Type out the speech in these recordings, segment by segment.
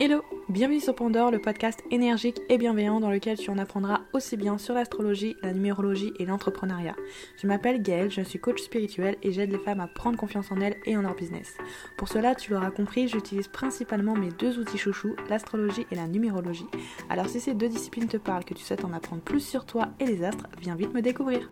Hello, bienvenue sur Pandore, le podcast énergique et bienveillant dans lequel tu en apprendras aussi bien sur l'astrologie, la numérologie et l'entrepreneuriat. Je m'appelle Gaëlle, je suis coach spirituel et j'aide les femmes à prendre confiance en elles et en leur business. Pour cela, tu l'auras compris, j'utilise principalement mes deux outils chouchous, l'astrologie et la numérologie. Alors si ces deux disciplines te parlent, que tu souhaites en apprendre plus sur toi et les astres, viens vite me découvrir.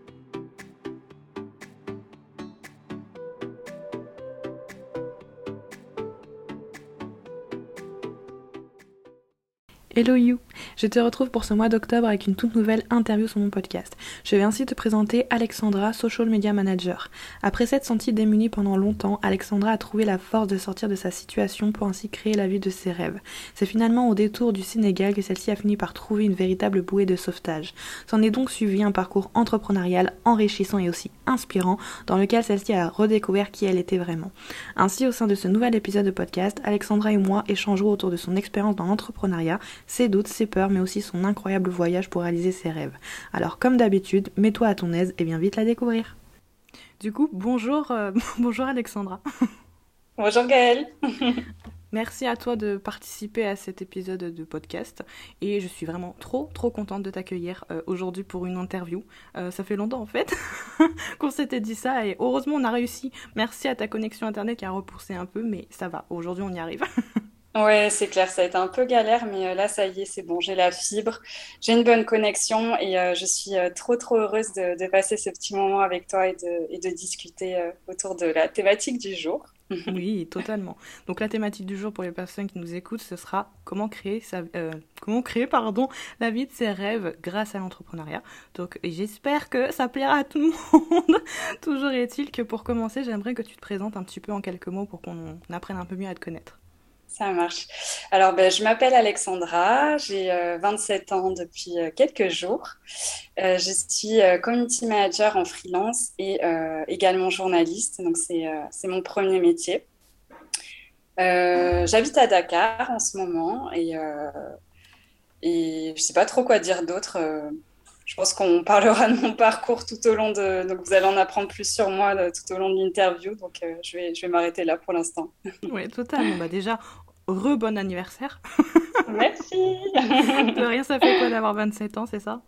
Hello you Je te retrouve pour ce mois d'octobre avec une toute nouvelle interview sur mon podcast. Je vais ainsi te présenter Alexandra, Social Media Manager. Après s'être sentie démunie pendant longtemps, Alexandra a trouvé la force de sortir de sa situation pour ainsi créer la vie de ses rêves. C'est finalement au détour du Sénégal que celle-ci a fini par trouver une véritable bouée de sauvetage. S'en est donc suivi un parcours entrepreneurial enrichissant et aussi inspirant dans lequel celle-ci a redécouvert qui elle était vraiment. Ainsi, au sein de ce nouvel épisode de podcast, Alexandra et moi échangeons autour de son expérience dans l'entrepreneuriat, ses doutes, ses mais aussi son incroyable voyage pour réaliser ses rêves. Alors comme d'habitude, mets-toi à ton aise et viens vite la découvrir. Du coup, bonjour, euh, bonjour Alexandra. Bonjour Gaëlle. Merci à toi de participer à cet épisode de podcast et je suis vraiment trop trop contente de t'accueillir euh, aujourd'hui pour une interview. Euh, ça fait longtemps en fait qu'on s'était dit ça et heureusement on a réussi. Merci à ta connexion internet qui a repoussé un peu mais ça va, aujourd'hui on y arrive. Ouais, c'est clair, ça a été un peu galère, mais euh, là, ça y est, c'est bon, j'ai la fibre, j'ai une bonne connexion et euh, je suis euh, trop, trop heureuse de, passer ce petit moment avec toi et de, discuter autour de la thématique du jour. oui, totalement. Donc la thématique du jour pour les personnes qui nous écoutent, ce sera comment créer, comment créer pardon, la vie de ses rêves grâce à l'entrepreneuriat. Donc j'espère que ça plaira à tout le monde. Toujours est-il que pour commencer, j'aimerais que tu te présentes un petit peu en quelques mots pour qu'on apprenne un peu mieux à te connaître. Ça marche. Alors, ben, je m'appelle Alexandra, j'ai 27 euh, ans depuis euh, quelques jours. Euh, je suis community manager en freelance et également journaliste, donc c'est mon premier métier. J'habite à Dakar en ce moment et, et je ne sais pas trop quoi dire d'autre. je pense qu'on parlera de mon parcours tout au long de. Donc, vous allez en apprendre plus sur moi tout au long de l'interview. Donc, je vais, je vais m'arrêter là pour l'instant. Oui, totalement. Bah, déjà, re-bon anniversaire. Merci. de rien, ça fait quoi d'avoir 27 ans, c'est ça?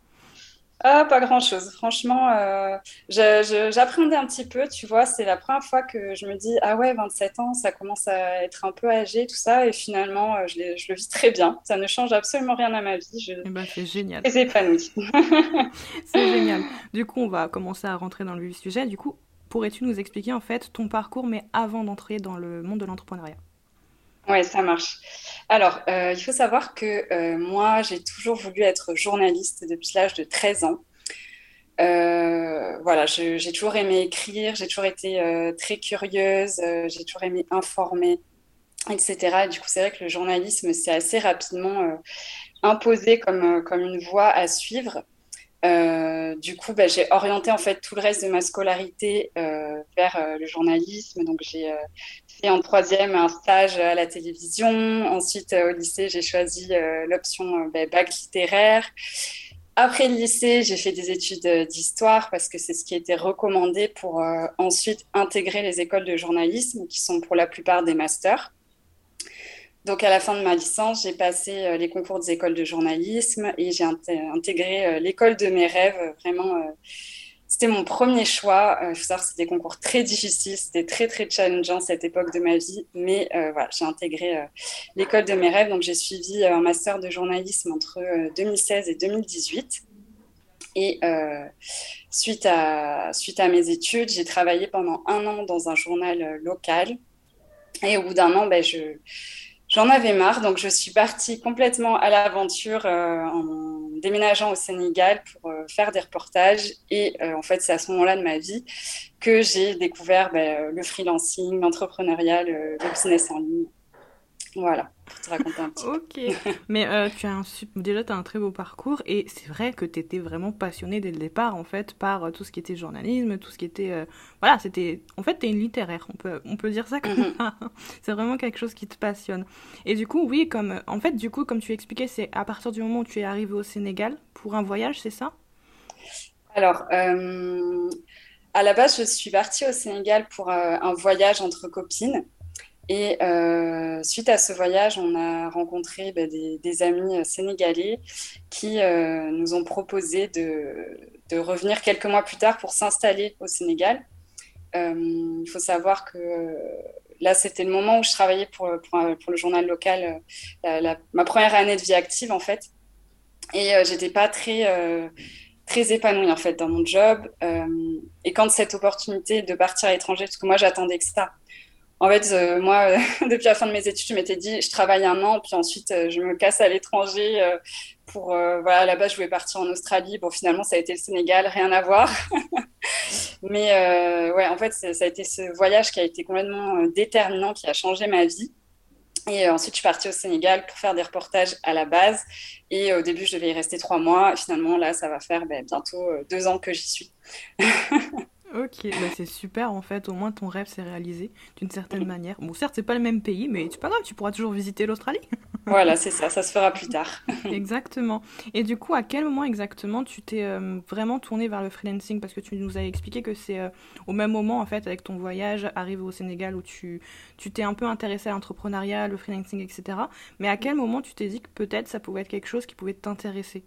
Ah, pas grand-chose. Franchement, euh, j'appréhendais un petit peu, tu vois. C'est la première fois que je me dis, ah ouais, 27 ans, ça commence à être un peu âgé, tout ça. Et finalement, euh, je, je, le vis très bien. Ça ne change absolument rien à ma vie. Je... Eh ben, c'est génial. Très épanouie. c'est génial. Du coup, on va commencer à rentrer dans le vif du sujet. Du coup, pourrais-tu nous expliquer en fait ton parcours, mais avant d'entrer dans le monde de l'entrepreneuriat? Oui, ça marche. Alors, euh, il faut savoir que euh, moi, j'ai toujours voulu être journaliste depuis l'âge de 13 ans. Euh, voilà, j'ai toujours aimé écrire, j'ai toujours été très curieuse, j'ai toujours aimé informer, etc. du coup, c'est vrai que le journalisme s'est assez rapidement imposé comme, comme une voie à suivre. Du coup, bah, j'ai orienté en fait tout le reste de ma scolarité vers le journalisme. Donc, j'ai fait en troisième un stage à la télévision. Ensuite, euh, au lycée, j'ai choisi euh, l'option euh, ben, bac littéraire. Après le lycée, j'ai fait des études d'histoire parce que c'est ce qui était recommandé pour ensuite intégrer les écoles de journalisme, qui sont pour la plupart des masters. Donc, à la fin de ma licence, j'ai passé les concours des écoles de journalisme et j'ai intégré l'école de mes rêves, vraiment c'était mon premier choix. Euh, il faut savoir que c'était des concours très difficiles, c'était très très challengeant cette époque de ma vie. Mais euh, voilà, j'ai intégré euh, l'école de mes rêves. Donc j'ai suivi un master de journalisme entre 2016 et 2018. Et suite, à, suite à mes études, j'ai travaillé pendant un an dans un journal local. Et au bout d'un an, ben, je, J'en avais marre, donc je suis partie complètement à l'aventure euh, en déménageant au Sénégal pour euh, faire des reportages. Et euh, en fait, c'est à ce moment-là de ma vie que j'ai découvert ben, le freelancing, l'entrepreneuriat, le, business en ligne. Voilà, pour te raconter un petit peu. ok, mais euh, tu as un, déjà, tu as un très beau parcours et c'est vrai que tu étais vraiment passionnée dès le départ, en fait, par euh, tout ce qui était journalisme, tout ce qui était... Euh, voilà, c'était... En fait, tu es une littéraire, on peut, on peut dire ça comme mhm. ça. c'est vraiment quelque chose qui te passionne. Et du coup, oui, comme... En fait, du coup, comme tu expliquais, c'est à partir du moment où tu es arrivée au Sénégal pour un voyage, c'est ça? Alors... À la base, je suis partie au Sénégal pour un voyage entre copines. Et euh, suite à ce voyage, on a rencontré bah, des, amis sénégalais qui nous ont proposé de, de, revenir quelques mois plus tard pour s'installer au Sénégal. il faut savoir que là, c'était le moment où je travaillais pour, pour, le journal local, ma première année de vie active en fait. Et j'étais pas très très épanouie en fait dans mon job. Euh, et quand cette opportunité de partir à l'étranger, parce que moi j'attendais que ça. En fait, euh, moi, depuis la fin de mes études, je m'étais dit, je travaille un an, puis ensuite euh, je me casse à l'étranger. pour voilà, base, je voulais partir en Australie. Bon, finalement, ça a été le Sénégal, rien à voir. Mais ouais, en fait, ça a été ce voyage qui a été complètement déterminant, qui a changé ma vie. Et euh, ensuite, je suis partie au Sénégal pour faire des reportages à la base. Et au début, je devais y rester trois mois. Finalement, là, ça va faire ben, bientôt euh, deux ans que j'y suis. Ok, bah c'est super en fait, au moins ton rêve s'est réalisé d'une certaine manière. Bon, certes, c'est pas le même pays, mais c'est pas grave, tu pourras toujours visiter l'Australie. voilà, c'est ça, ça se fera plus tard. exactement. Et du coup, à quel moment exactement tu t'es euh, vraiment tourné vers le freelancing? Parce que tu nous as expliqué que c'est euh, au même moment en fait, avec ton voyage, arrivé au Sénégal, où tu t'es un peu intéressé à l'entrepreneuriat, le freelancing, etc. Mais à quel moment tu t'es dit que peut-être ça pouvait être quelque chose qui pouvait t'intéresser?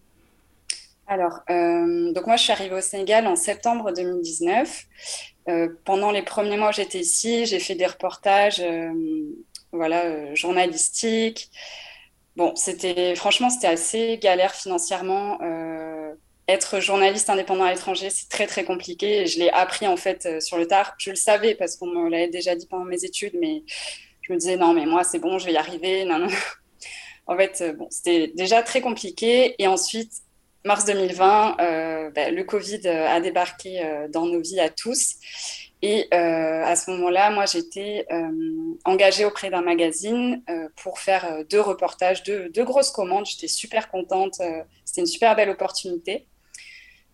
Alors, euh, donc moi, je suis arrivée au Sénégal en septembre 2019. Euh, pendant les premiers mois où j'étais ici, j'ai fait des reportages, euh, voilà, journalistiques. Bon, c'était franchement, c'était assez galère financièrement. être journaliste indépendant à l'étranger, c'est très très compliqué. Je l'ai appris en fait sur le tard. Je le savais parce qu'on me l'avait déjà dit pendant mes études, mais je me disais non, mais moi c'est bon, je vais y arriver. Non, non. En fait, bon, c'était déjà très compliqué. Et ensuite, mars 2020, euh, ben, le Covid euh, a débarqué euh, dans nos vies à tous. Et à ce moment-là, moi, j'étais engagée auprès d'un magazine pour faire deux reportages, deux, deux grosses commandes. J'étais super contente. C'était une super belle opportunité.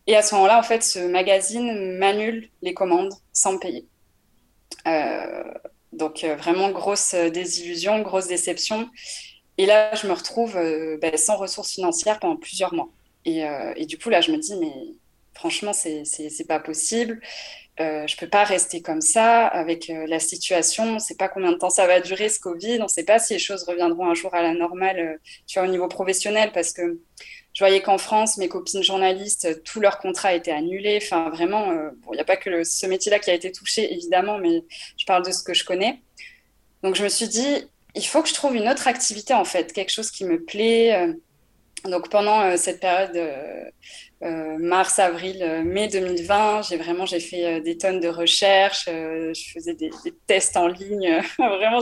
Et à ce moment-là, en fait, ce magazine m'annule les commandes sans me payer. donc, vraiment grosse désillusion, grosse déception. Et là, je me retrouve ben, sans ressources financières pendant plusieurs mois. Euh, et, du coup, là, je me dis, mais franchement, c'est pas possible. Euh, je peux pas rester comme ça avec euh, la situation. On ne sait pas combien de temps ça va durer ce Covid. On ne sait pas si les choses reviendront un jour à la normale, euh, au niveau professionnel, parce que je voyais qu'en France, mes copines journalistes, tous leurs contrats étaient annulés. Enfin, vraiment, il n'y a pas que ce métier-là qui a été touché, évidemment, mais je parle de ce que je connais. Donc, je me suis dit, il faut que je trouve une autre activité, en fait, quelque chose qui me plaît donc pendant euh, cette période euh, euh, mars, avril, mai 2020, j'ai vraiment j'ai fait des tonnes de recherches, je faisais des, tests en ligne, vraiment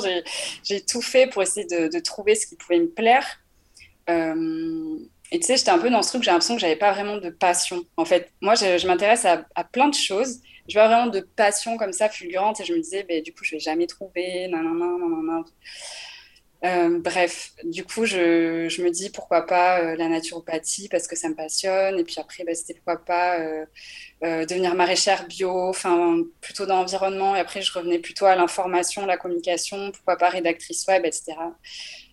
j'ai tout fait pour essayer de, trouver ce qui pouvait me plaire. et tu sais, j'étais un peu dans ce truc, j'ai l'impression que j'avais pas vraiment de passion. En fait, moi, je, m'intéresse à, plein de choses. Je vois vraiment de passion comme ça fulgurante et je me disais, bah, du coup, je vais jamais trouver. non, non. Euh, bref, du coup, je, me dis pourquoi pas euh, la naturopathie parce que ça me passionne. Et puis après, bah, c'était pourquoi pas euh, devenir maraîchère bio, enfin plutôt dans l'environnement. Et après, je revenais plutôt à l'information, la communication, pourquoi pas rédactrice web, etc.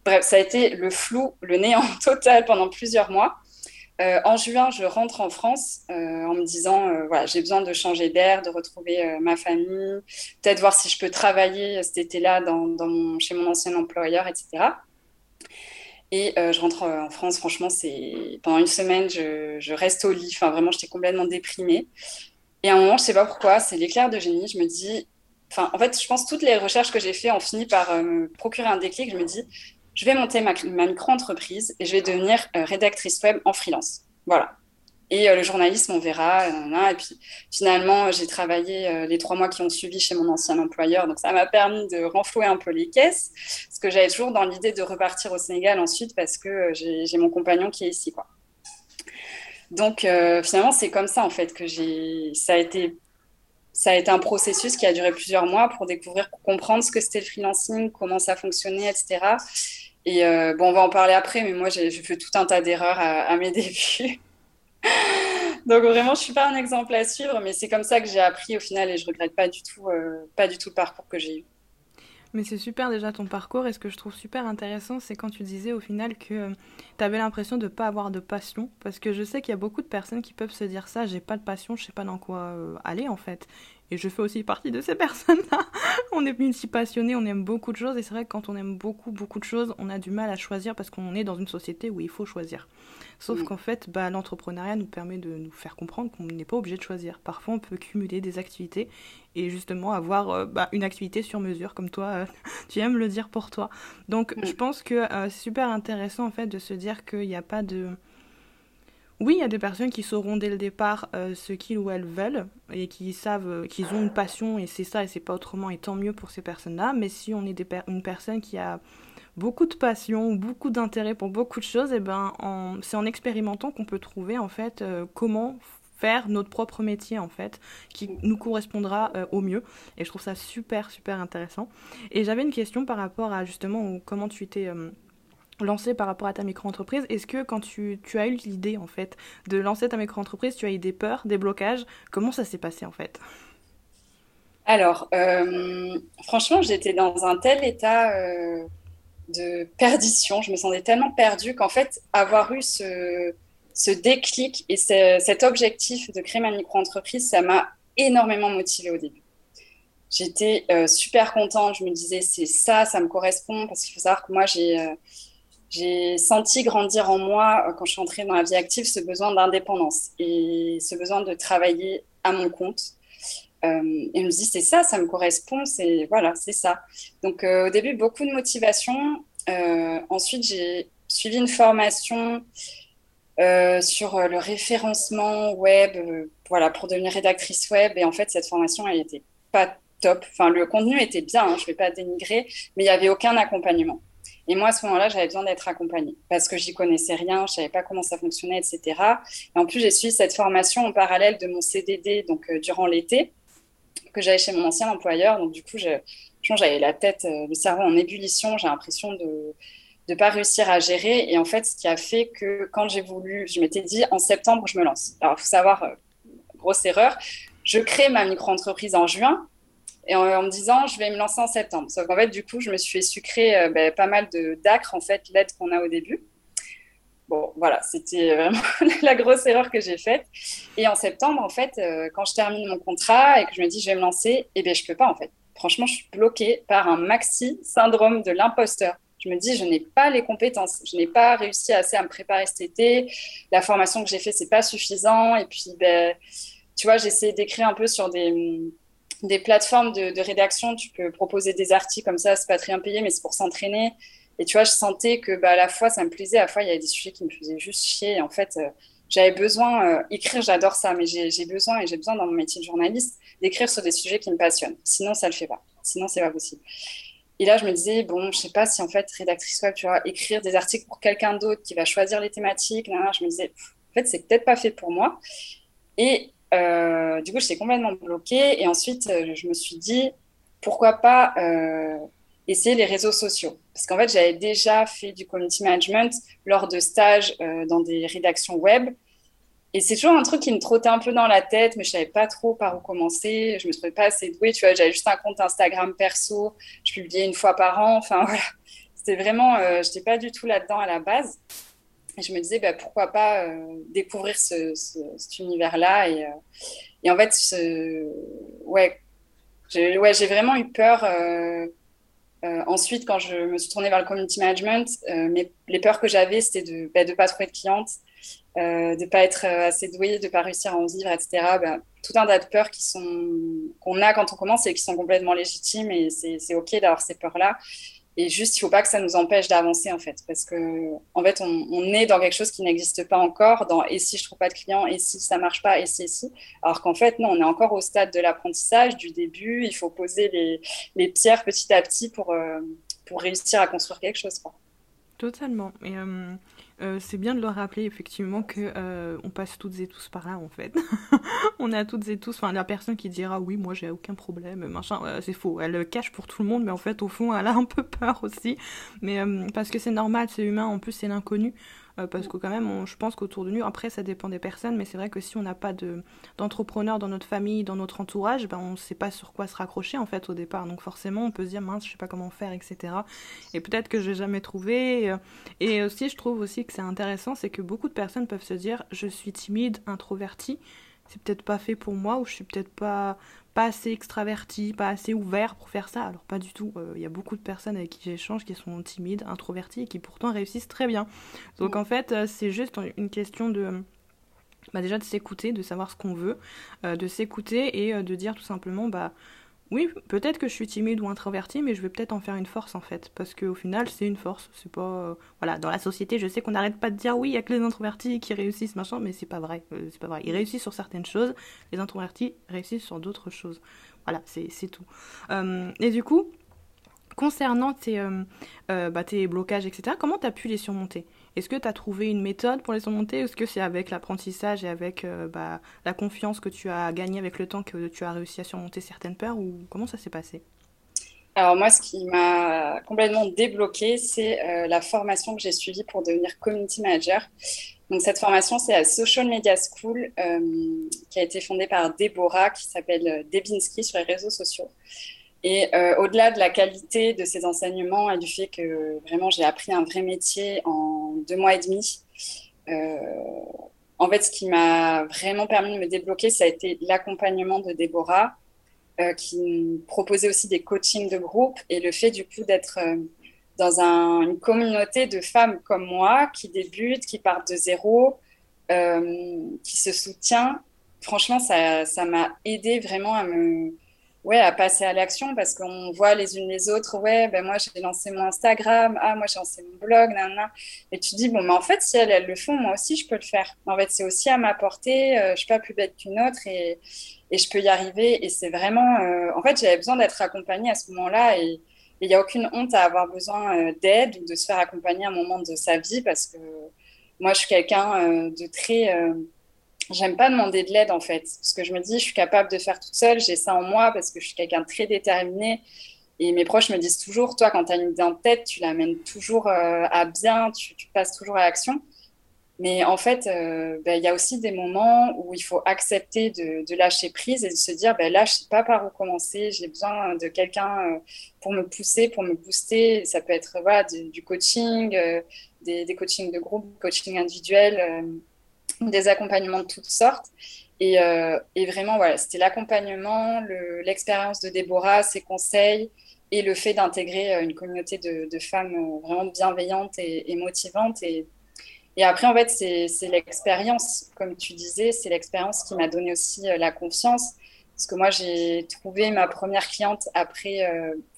Bref, ça a été le flou, le néant total pendant plusieurs mois. Euh, en juin, je rentre en France euh, en me disant, euh, voilà, j'ai besoin de changer d'air, de retrouver ma famille, peut-être voir si je peux travailler cet été-là chez mon ancien employeur, etc. Et je rentre en France, franchement, c'est pendant une semaine, je, reste au lit. Enfin, vraiment, j'étais complètement déprimée. Et à un moment, je sais pas pourquoi, c'est l'éclair de génie. Je me dis, enfin, en fait, je pense que toutes les recherches que j'ai faites ont fini par me procurer un déclic. Je me dis, je vais monter ma, micro-entreprise et je vais devenir euh, rédactrice web en freelance. Voilà. Et euh, le journalisme, on verra. Euh, et puis finalement, j'ai travaillé les trois mois qui ont suivi chez mon ancien employeur. Donc ça m'a permis de renflouer un peu les caisses. Parce que j'avais toujours dans l'idée de repartir au Sénégal ensuite parce que j'ai mon compagnon qui est ici. Donc finalement, c'est comme ça en fait que j'ai. Ça a été ça a été un processus qui a duré plusieurs mois pour découvrir, pour comprendre ce que c'était le freelancing, comment ça fonctionnait, etc. Et euh, bon, on va en parler après, mais moi, j'ai fait tout un tas d'erreurs à, mes débuts. Donc vraiment, je suis pas un exemple à suivre, mais c'est comme ça que j'ai appris au final et je regrette pas du tout, euh, pas du tout le parcours que j'ai eu. Mais c'est super déjà ton parcours et ce que je trouve super intéressant, c'est quand tu disais au final que euh, tu avais l'impression de ne pas avoir de passion. Parce que je sais qu'il y a beaucoup de personnes qui peuvent se dire ça, j'ai pas de passion, je sais pas dans quoi aller en fait. Et je fais aussi partie de ces personnes-là. on est multi passionnés, on aime beaucoup de choses. Et c'est vrai que quand on aime beaucoup, beaucoup de choses, on a du mal à choisir parce qu'on est dans une société où il faut choisir. Sauf mm. qu'en fait, bah, l'entrepreneuriat nous permet de nous faire comprendre qu'on n'est pas obligé de choisir. Parfois, on peut cumuler des activités et justement avoir euh, bah, une activité sur mesure, comme toi, euh, tu aimes le dire pour toi. Donc, mm. je pense que euh, c'est super intéressant en fait de se dire qu'il n'y a pas de oui, il y a des personnes qui sauront dès le départ ce qu'ils ou elles veulent et qui savent qu'ils ont une passion et c'est ça et c'est pas autrement et tant mieux pour ces personnes-là. Mais si on est une personne qui a beaucoup de passion, beaucoup d'intérêt pour beaucoup de choses, et eh ben c'est en expérimentant qu'on peut trouver en fait euh, comment faire notre propre métier en fait qui nous correspondra euh, au mieux et je trouve ça super super intéressant et j'avais une question par rapport à justement comment tu t'es euh, lancé par rapport à ta micro-entreprise est-ce que quand tu, as eu l'idée en fait de lancer ta micro-entreprise tu as eu des peurs des blocages? Comment ça s'est passé en fait? Alors franchement j'étais dans un tel état de perdition. Je me sentais tellement perdue qu'en fait, avoir eu ce, déclic et cet objectif de créer ma micro-entreprise, ça m'a énormément motivée au début. J'étais euh, super contente. Je me disais, c'est ça, ça me correspond. Parce qu'il faut savoir que moi, j'ai euh, senti grandir en moi, euh, quand je suis entrée dans la vie active, ce besoin d'indépendance et ce besoin de travailler à mon compte. Euh, et me dit c'est ça, ça me correspond, c'est voilà, c'est ça. Donc euh, au début beaucoup de motivation. Ensuite j'ai suivi une formation sur le référencement web, voilà, pour devenir rédactrice web. Et en fait cette formation elle était pas top. Enfin le contenu était bien, hein, je vais pas dénigrer, mais il y avait aucun accompagnement. Et moi, à ce moment-là, j'avais besoin d'être accompagnée parce que j'y connaissais rien, je savais pas comment ça fonctionnait, etc. Et en plus, j'ai suivi cette formation en parallèle de mon CDD, donc durant l'été que j'avais chez mon ancien employeur. Donc, du coup, j'avais la tête, euh, le cerveau en ébullition. J'ai l'impression de ne pas réussir à gérer. Et en fait, ce qui a fait que quand j'ai voulu, je m'étais dit en septembre, je me lance. Alors, il faut savoir, euh, grosse erreur, je crée ma micro-entreprise en juin et en, me disant je vais me lancer en septembre. Sauf qu'en fait, du coup, je me suis fait sucrer euh, ben, pas mal d'acres, en fait, l'aide qu'on a au début. Bon, voilà, c'était vraiment la grosse erreur que j'ai faite. Et en septembre, en fait, euh, quand je termine mon contrat et que je me dis je vais me lancer, eh bien, je peux pas, en fait. Franchement, je suis bloquée par un maxi syndrome de l'imposteur. Je me dis, je n'ai pas les compétences, je n'ai pas réussi assez à me préparer cet été. La formation que j'ai faite, c'est pas suffisant. Et puis, ben, tu vois, j'essaie d'écrire un peu sur des, des plateformes de, rédaction. Tu peux proposer des articles comme ça, c'est pas très impayé, mais c'est pour s'entraîner. Et tu vois, je sentais que bah, à la fois ça me plaisait, à la fois il y avait des sujets qui me faisaient juste chier. En fait, euh, j'avais besoin, euh, écrire, j'adore ça, mais j'ai besoin, et j'ai besoin dans mon métier de journaliste, d'écrire sur des sujets qui me passionnent. Sinon, ça le fait pas. Sinon, c'est pas possible. Et là, je me disais, bon, je sais pas si en fait, rédactrice web, tu vois, écrire des articles pour quelqu'un d'autre qui va choisir les thématiques, là, je me disais, en fait, c'est peut-être pas fait pour moi. Et euh, du coup, j'étais complètement bloquée. Et ensuite, je me suis dit, pourquoi pas essayer les réseaux sociaux? Parce qu'en fait, j'avais déjà fait du community management lors de stages euh, dans des rédactions web. Et c'est toujours un truc qui me trottait un peu dans la tête, mais je savais pas trop par où commencer. Je me trouvais pas assez douée. Tu vois, j'avais juste un compte Instagram perso. Je publiais une fois par an. Enfin, voilà. C'était vraiment, euh, je n'étais pas du tout là-dedans à la base. Et je me disais, bah, pourquoi pas euh, découvrir ce, cet univers-là. Et, et, en fait, ce... ouais, j'ai vraiment eu peur euh, ensuite, quand je me suis tournée vers le community management, euh, les peurs que j'avais, c'était de ne bah, pas trouver de clientes, euh, de ne pas être assez douée, de ne pas réussir à en vivre, etc. Bah, tout un tas de peurs qui sont qu'on a quand on commence et qui sont complètement légitimes et c'est OK d'avoir ces peurs-là. Et juste, il faut pas que ça nous empêche d'avancer, en fait, parce que, en fait, on, est dans quelque chose qui n'existe pas encore, dans et si je trouve pas de clients, et si ça marche pas, et si, et si. Alors qu'en fait, non, on est encore au stade de l'apprentissage, du début. Il faut poser les, les pierres petit à petit pour, euh, pour réussir à construire quelque chose, quoi. Totalement. Euh, euh, c'est bien de le rappeler effectivement que euh, on passe toutes et tous par là en fait. on a toutes et tous, enfin la personne qui dira oui moi j'ai aucun problème, machin, c'est faux. Elle cache pour tout le monde, mais en fait au fond elle a un peu peur aussi. Mais parce que c'est normal, c'est humain. En plus c'est l'inconnu. Euh, parce que quand même, je pense qu'autour de nous, après ça dépend des personnes, mais c'est vrai que si on n'a pas d'entrepreneurs dans notre famille, dans notre entourage, ben, on ne sait pas sur quoi se raccrocher en fait au départ. Donc forcément, on peut se dire mince, je sais pas comment faire, etc. Et peut-être que je n'ai jamais trouvé. Et aussi, je trouve aussi que c'est intéressant, c'est que beaucoup de personnes peuvent se dire je suis timide, introvertie c'est peut-être pas fait pour moi ou je suis peut-être pas pas assez extraverti, pas assez ouvert pour faire ça. Alors pas du tout. Il y a beaucoup de personnes avec qui j'échange qui sont timides, introverties et qui pourtant réussissent très bien. Donc en fait, c'est juste une question de bah déjà de s'écouter, de savoir ce qu'on veut, de s'écouter et de dire tout simplement bah oui, peut-être que je suis timide ou introvertie, mais je vais peut-être en faire une force en fait, parce qu'au final, c'est une force. C'est pas, euh, voilà, dans la société, je sais qu'on n'arrête pas de dire oui, il y a que les introvertis qui réussissent, machin, mais c'est pas vrai. Euh, c'est pas vrai. Ils réussissent sur certaines choses, les introvertis réussissent sur d'autres choses. Voilà, c'est tout. Euh, et du coup, concernant tes, bah, tes blocages, etc., comment tu as pu les surmonter? Est-ce que tu as trouvé une méthode pour les surmonter? Est-ce que c'est avec l'apprentissage et avec euh, bah, la confiance que tu as gagnée avec le temps que tu as réussi à surmonter certaines peurs ou comment ça s'est passé? Alors moi, ce qui m'a complètement débloqué, c'est euh, la formation que j'ai suivie pour devenir community manager. Donc cette formation, c'est la Social Media School euh, qui a été fondée par Deborah, qui s'appelle Debinski sur les réseaux sociaux. Et euh, au-delà de la qualité de ces enseignements et du fait que vraiment j'ai appris un vrai métier en deux mois et demi, euh, en fait, ce qui m'a vraiment permis de me débloquer, ça a été l'accompagnement de Déborah, euh, qui proposait aussi des coachings de groupe et le fait du coup d'être dans un, une communauté de femmes comme moi qui débutent, qui partent de zéro, qui se soutient. Franchement, ça m'a aidé vraiment à me ouais, à passer à l'action parce qu'on voit les unes les autres. Ouais, ben moi j'ai lancé mon Instagram, ah moi j'ai lancé mon blog, nan, Et tu dis bon, mais en fait si elles, le font, moi aussi je peux le faire. En fait, c'est aussi à ma portée. Euh, je suis pas plus bête qu'une autre et, et je peux y arriver. Et c'est vraiment, euh, en fait, j'avais besoin d'être accompagnée à ce moment-là et il n'y a aucune honte à avoir besoin euh, d'aide ou de se faire accompagner à un moment de sa vie parce que moi je suis quelqu'un de très j'aime pas demander de l'aide en fait. Parce que je me dis, je suis capable de faire toute seule, j'ai ça en moi parce que je suis quelqu'un de très déterminé. Et mes proches me disent toujours, toi, quand tu as une idée en tête, tu l'amènes toujours euh, à bien, tu, passes toujours à l'action. Mais en fait, euh, ben, il y a aussi des moments où il faut accepter de, lâcher prise et de se dire, ben, là, je sais pas par où commencer, j'ai besoin de quelqu'un euh, pour me pousser, pour me booster. Ça peut être voilà, du, coaching, des, des, coachings de groupe, coaching individuel des accompagnements de toutes sortes. Et, euh, et vraiment, voilà, c'était l'accompagnement, l'expérience de Déborah, ses conseils et le fait d'intégrer euh, une communauté de, femmes euh, vraiment bienveillantes et, motivantes. Et, et, après, en fait, c'est l'expérience, comme tu disais, c'est l'expérience qui m'a donné aussi la confiance. Parce que moi, j'ai trouvé ma première cliente après,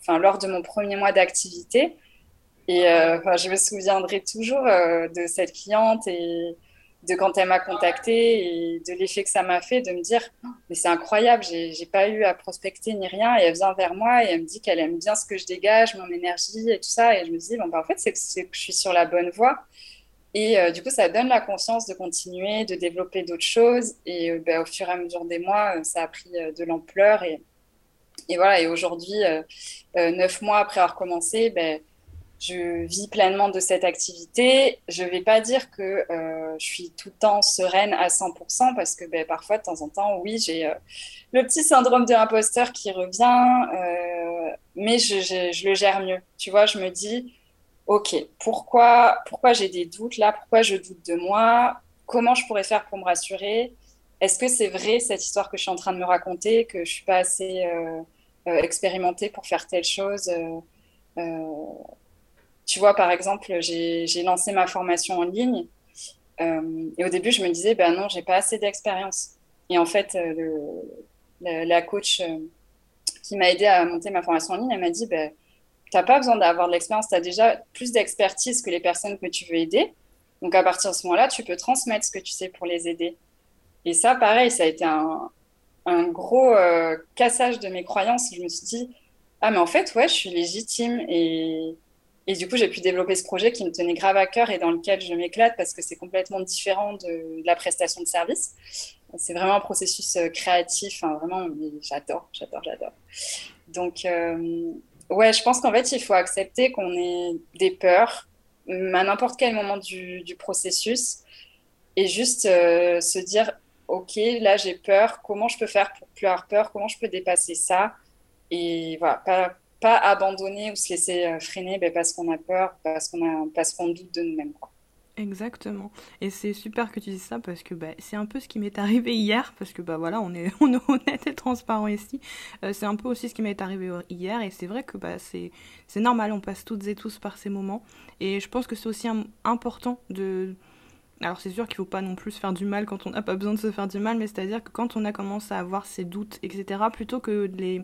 enfin, lors de mon premier mois d'activité. Et je me souviendrai toujours de cette cliente et, de quand elle m'a contactée et de l'effet que ça m'a fait de me dire mais c'est incroyable j'ai pas eu à prospecter ni rien. Et elle vient vers moi et elle me dit qu'elle aime bien ce que je dégage mon énergie et tout ça. Et je me dis bon bah en fait c'est que, je suis sur la bonne voie. Et euh, du coup ça donne la conscience de continuer de développer d'autres choses. Et euh, bah, au fur et à mesure des mois euh, ça a pris de l'ampleur. Et, et voilà. Et aujourd'hui neuf mois après avoir commencé ben je vis pleinement de cette activité. Je ne vais pas dire que euh, je suis tout le temps sereine à 100% parce que ben, parfois, de temps en temps, oui, j'ai euh, le petit syndrome de l'imposteur qui revient, euh, mais je, le gère mieux. Tu vois, je me dis, OK, pourquoi, pourquoi j'ai des doutes là? Pourquoi je doute de moi? Comment je pourrais faire pour me rassurer? Est-ce que c'est vrai cette histoire que je suis en train de me raconter, que je ne suis pas assez expérimentée pour faire telle chose tu vois, par exemple, j'ai lancé ma formation en ligne euh, et au début, je me disais, ben non, j'ai pas assez d'expérience. Et en fait, euh, la, coach euh, qui m'a aidé à monter ma formation en ligne, elle m'a dit, ben, tu n'as pas besoin d'avoir de l'expérience, tu as déjà plus d'expertise que les personnes que tu veux aider. Donc, à partir de ce moment-là, tu peux transmettre ce que tu sais pour les aider. Et ça, pareil, ça a été un, un gros cassage de mes croyances. Je me suis dit, ah, mais en fait, ouais, je suis légitime et et du coup, j'ai pu développer ce projet qui me tenait grave à cœur et dans lequel je m'éclate parce que c'est complètement différent de, la prestation de service. C'est vraiment un processus euh, créatif, hein, vraiment, j'adore, j'adore, j'adore. Donc, euh, ouais, je pense qu'en fait, il faut accepter qu'on ait des peurs à n'importe quel moment du, processus et juste euh, se dire, OK, là, j'ai peur, comment je peux faire pour plus avoir peur, comment je peux dépasser ça? Et voilà, pas, abandonner ou se laisser euh, freiner ben, parce qu'on a peur, parce qu'on qu'on doute de nous-mêmes. Exactement. Et c'est super que tu dises ça parce que bah, c'est un peu ce qui m'est arrivé hier, parce que bah voilà, on est, on est honnête et transparent ici. Euh, c'est un peu aussi ce qui m'est arrivé hier, et c'est vrai que bah, c'est normal, on passe toutes et tous par ces moments. Et je pense que c'est aussi important de, alors c'est sûr qu'il ne faut pas non plus faire du mal quand on n'a pas besoin de se faire du mal, mais c'est-à-dire que quand on a commencé à avoir ces doutes, etc., plutôt que de les,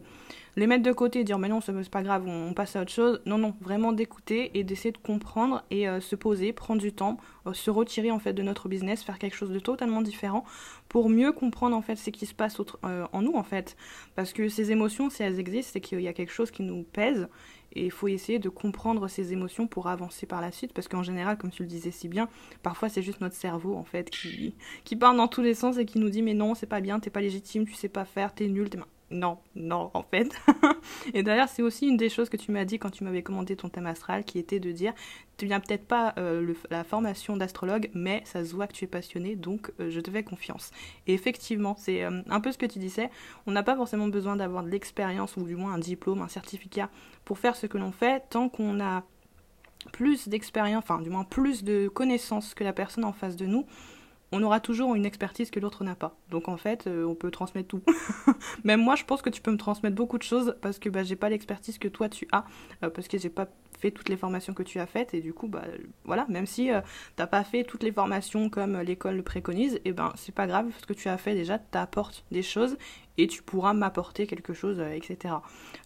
les mettre de côté et dire mais non, c'est pas grave, on, passe à autre chose, non, non, vraiment d'écouter et d'essayer de comprendre et euh, se poser, prendre du temps, euh, se retirer en fait de notre business, faire quelque chose de totalement différent pour mieux comprendre en fait ce qui se passe euh, en nous en fait. Parce que ces émotions, si elles existent, c'est qu'il y a quelque chose qui nous pèse et il faut essayer de comprendre ces émotions pour avancer par la suite, parce qu'en général, comme tu le disais si bien, parfois c'est juste notre cerveau en fait qui, qui dans tous les sens et qui nous dit mais non, c'est pas bien, t'es pas légitime, tu sais pas faire, t'es nul, t'es non, non, en fait. et d'ailleurs, c'est aussi une des choses que tu m'as dit quand tu m'avais commandé ton thème astral, qui était de dire, tu viens peut-être pas euh, la formation d'astrologue, mais ça se voit que tu es passionné, donc euh, je te fais confiance. Et effectivement, c'est euh, un peu ce que tu disais, on n'a pas forcément besoin d'avoir de l'expérience, ou du moins un diplôme, un certificat, pour faire ce que l'on fait, tant qu'on a plus d'expérience, enfin du moins plus de connaissances que la personne en face de nous, on aura toujours une expertise que l'autre n'a pas. Donc en fait, euh, on peut transmettre tout. Même moi, je pense que tu peux me transmettre beaucoup de choses parce que bah, j'ai pas l'expertise que toi tu as, euh, parce que j'ai pas fait toutes les formations que tu as faites et du coup bah voilà même si euh, t'as pas fait toutes les formations comme l'école le préconise et eh ben c'est pas grave ce que tu as fait déjà t'apporte des choses et tu pourras m'apporter quelque chose, euh, etc.